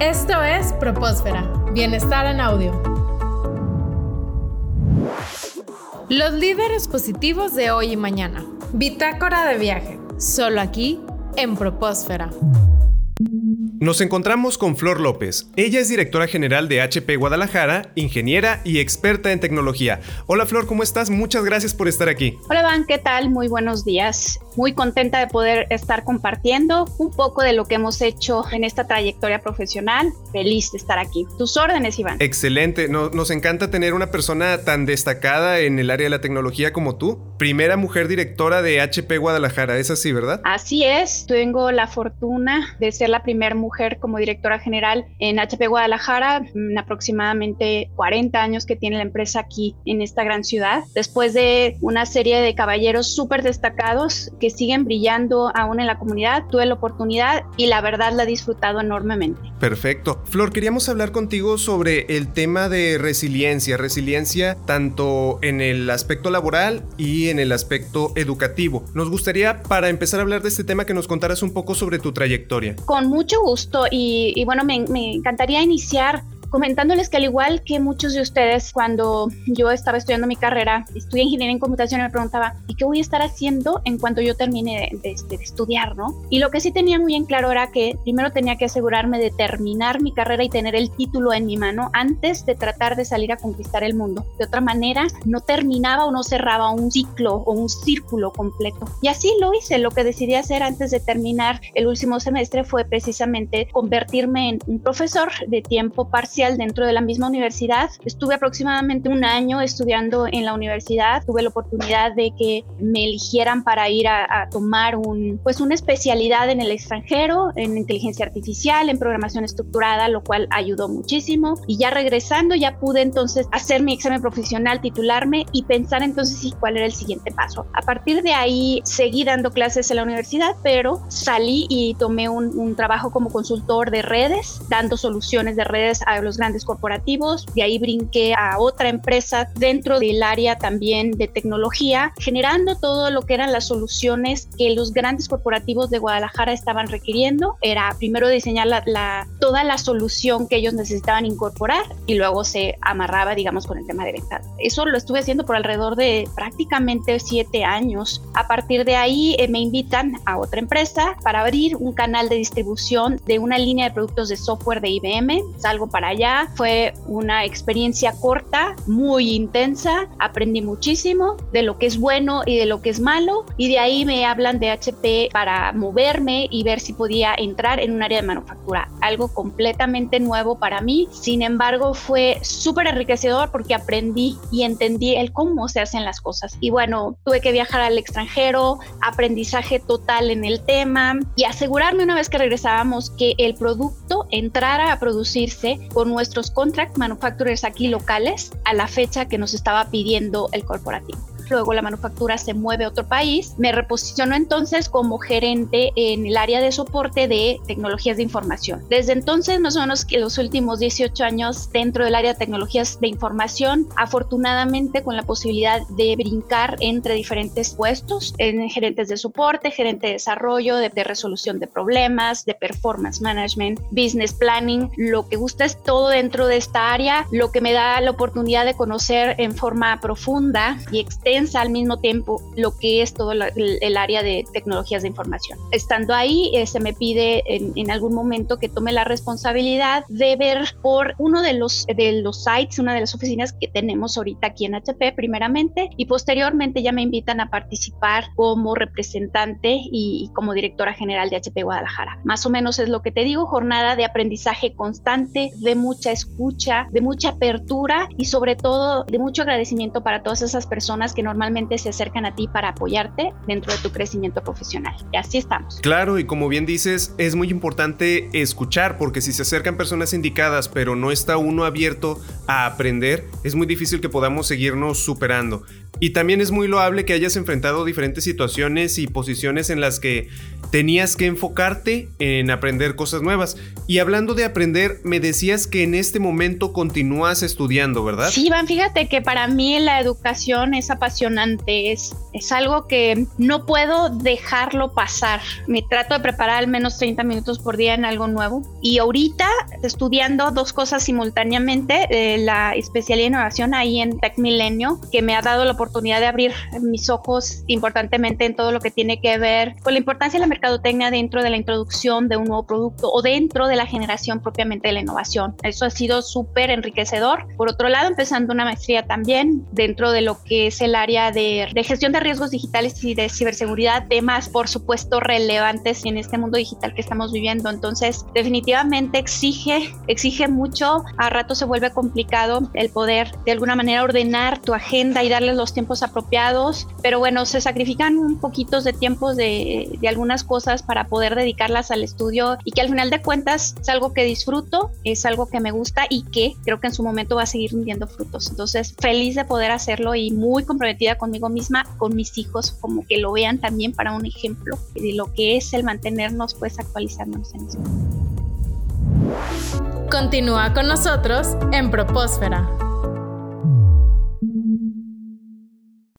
Esto es Propósfera, Bienestar en Audio. Los líderes positivos de hoy y mañana. Bitácora de viaje, solo aquí en Propósfera. Nos encontramos con Flor López. Ella es directora general de HP Guadalajara, ingeniera y experta en tecnología. Hola Flor, ¿cómo estás? Muchas gracias por estar aquí. Hola Van, ¿qué tal? Muy buenos días. Muy contenta de poder estar compartiendo un poco de lo que hemos hecho en esta trayectoria profesional. Feliz de estar aquí. Tus órdenes, Iván. Excelente. Nos, encanta tener una persona tan destacada en el área de la tecnología como tú. Primera mujer directora de HP Guadalajara. Es así, ¿verdad? Así es. Tengo la fortuna de ser la primera mujer como directora general en HP Guadalajara, mm, aproximadamente 40 años que tiene la empresa aquí en esta gran ciudad, después de una serie de caballeros súper destacados que siguen brillando aún en la comunidad, tuve la oportunidad y la verdad la he disfrutado enormemente. Perfecto. Flor, queríamos hablar contigo sobre el tema de resiliencia, resiliencia tanto en el aspecto laboral y en el aspecto educativo. Nos gustaría, para empezar a hablar de este tema, que nos contaras un poco sobre tu trayectoria. Con mucho gusto y, bueno, me, me encantaría iniciar comentándoles que al igual que muchos de ustedes, cuando yo estaba estudiando mi carrera, estudié ingeniería en computación, me preguntaba, ¿y qué voy a estar haciendo en cuanto yo termine de, de, estudiar, no? Y lo que sí tenía muy en claro era que primero tenía que asegurarme de terminar mi carrera y tener el título en mi mano antes de tratar de salir a conquistar el mundo. De otra manera, no terminaba o no cerraba un ciclo o un círculo completo. Y así lo hice. Lo que decidí hacer antes de terminar el último semestre fue precisamente convertirme en un profesor de tiempo parcial dentro de la misma universidad. Estuve aproximadamente un año estudiando en la universidad. Tuve la oportunidad de que me eligieran para ir a, tomar un, pues una especialidad en el extranjero, en inteligencia artificial, en programación estructurada, lo cual ayudó muchísimo. Y ya regresando, ya pude entonces hacer mi examen profesional, titularme y pensar entonces cuál era el siguiente paso. A partir de ahí seguí dando clases en la universidad, pero salí y tomé un, un trabajo como consultor de redes, dando soluciones de redes a los grandes corporativos, de ahí brinqué a otra empresa dentro del área también de tecnología, generando todo lo que eran las soluciones que los grandes corporativos de Guadalajara estaban requiriendo. Era primero diseñar la, toda la solución que ellos necesitaban incorporar y luego se amarraba, digamos, con el tema de ventas. Eso lo estuve haciendo por alrededor de prácticamente siete años. A partir de ahí eh, me invitan a otra empresa para abrir un canal de distribución de una línea de productos de software de IBM. Salgo para allá. Fue una experiencia corta, muy intensa. Aprendí muchísimo de lo que es bueno y de lo que es malo. Y de ahí me hablan de HP para moverme y ver si podía entrar en un área de manufactura. Algo completamente nuevo para mí. Sin embargo, fue súper enriquecedor porque aprendí y entendí el cómo se hacen las cosas. Y bueno, tuve que viajar al extranjero, aprendizaje total en el tema y asegurarme una vez que regresábamos que el producto entrara a producirse con nuestros contract manufacturers aquí locales a la fecha que nos estaba pidiendo el corporativo luego la manufactura se mueve a otro país. Me reposiciono entonces como gerente en el área de soporte de tecnologías de información. Desde entonces, más o menos que los últimos 18 años dentro del área de tecnologías de información, afortunadamente con la posibilidad de brincar entre diferentes puestos, en gerentes de soporte, gerente de desarrollo, de, de resolución de problemas, de performance management, business planning, lo que gusta es todo dentro de esta área, lo que me da la oportunidad de conocer en forma profunda y extensa al mismo tiempo lo que es todo el, área de tecnologías de información. Estando ahí, eh, se me pide en, algún momento que tome la responsabilidad de ver por uno de los, de los sites, una de las oficinas que tenemos ahorita aquí en HP primeramente y posteriormente ya me invitan a participar como representante y, y como directora general de HP Guadalajara. Más o menos es lo que te digo, jornada de aprendizaje constante, de mucha escucha, de mucha apertura y sobre todo de mucho agradecimiento para todas esas personas que normalmente se acercan a ti para apoyarte dentro de tu crecimiento profesional. Y así estamos. Claro, y como bien dices, es muy importante escuchar, porque si se acercan personas indicadas, pero no está uno abierto a aprender, es muy difícil que podamos seguirnos superando. Y también es muy loable que hayas enfrentado diferentes situaciones y posiciones en las que tenías que enfocarte en aprender cosas nuevas. Y hablando de aprender, me decías que en este momento continúas estudiando, ¿verdad? Sí, Iván, fíjate que para mí la educación es apasionante, es, es algo que no puedo dejarlo pasar. Me trato de preparar al menos 30 minutos por día en algo nuevo. Y ahorita estudiando dos cosas simultáneamente, eh, la especialidad de innovación ahí en Tech Milenio, que me ha dado la oportunidad de abrir mis ojos importantemente en todo lo que tiene que ver con la importancia de la mercadotecnia dentro de la introducción de un nuevo producto o dentro de la generación propiamente de la innovación. Eso ha sido súper enriquecedor. Por otro lado, empezando una maestría también dentro de lo que es el área de, de gestión de riesgos digitales y de ciberseguridad, temas por supuesto relevantes en este mundo digital que estamos viviendo. Entonces, definitivamente exige, exige mucho. A rato se vuelve complicado el poder de alguna manera ordenar tu agenda y darle los tiempos apropiados, pero bueno, se sacrifican un poquito de tiempos de, de algunas cosas para poder dedicarlas al estudio y que al final de cuentas es algo que disfruto, es algo que me gusta y que creo que en su momento va a seguir rindiendo frutos. Entonces, feliz de poder hacerlo y muy comprometida conmigo misma, con mis hijos, como que lo vean también para un ejemplo de lo que es el mantenernos pues actualizándonos en eso. Continúa con nosotros en Propósfera.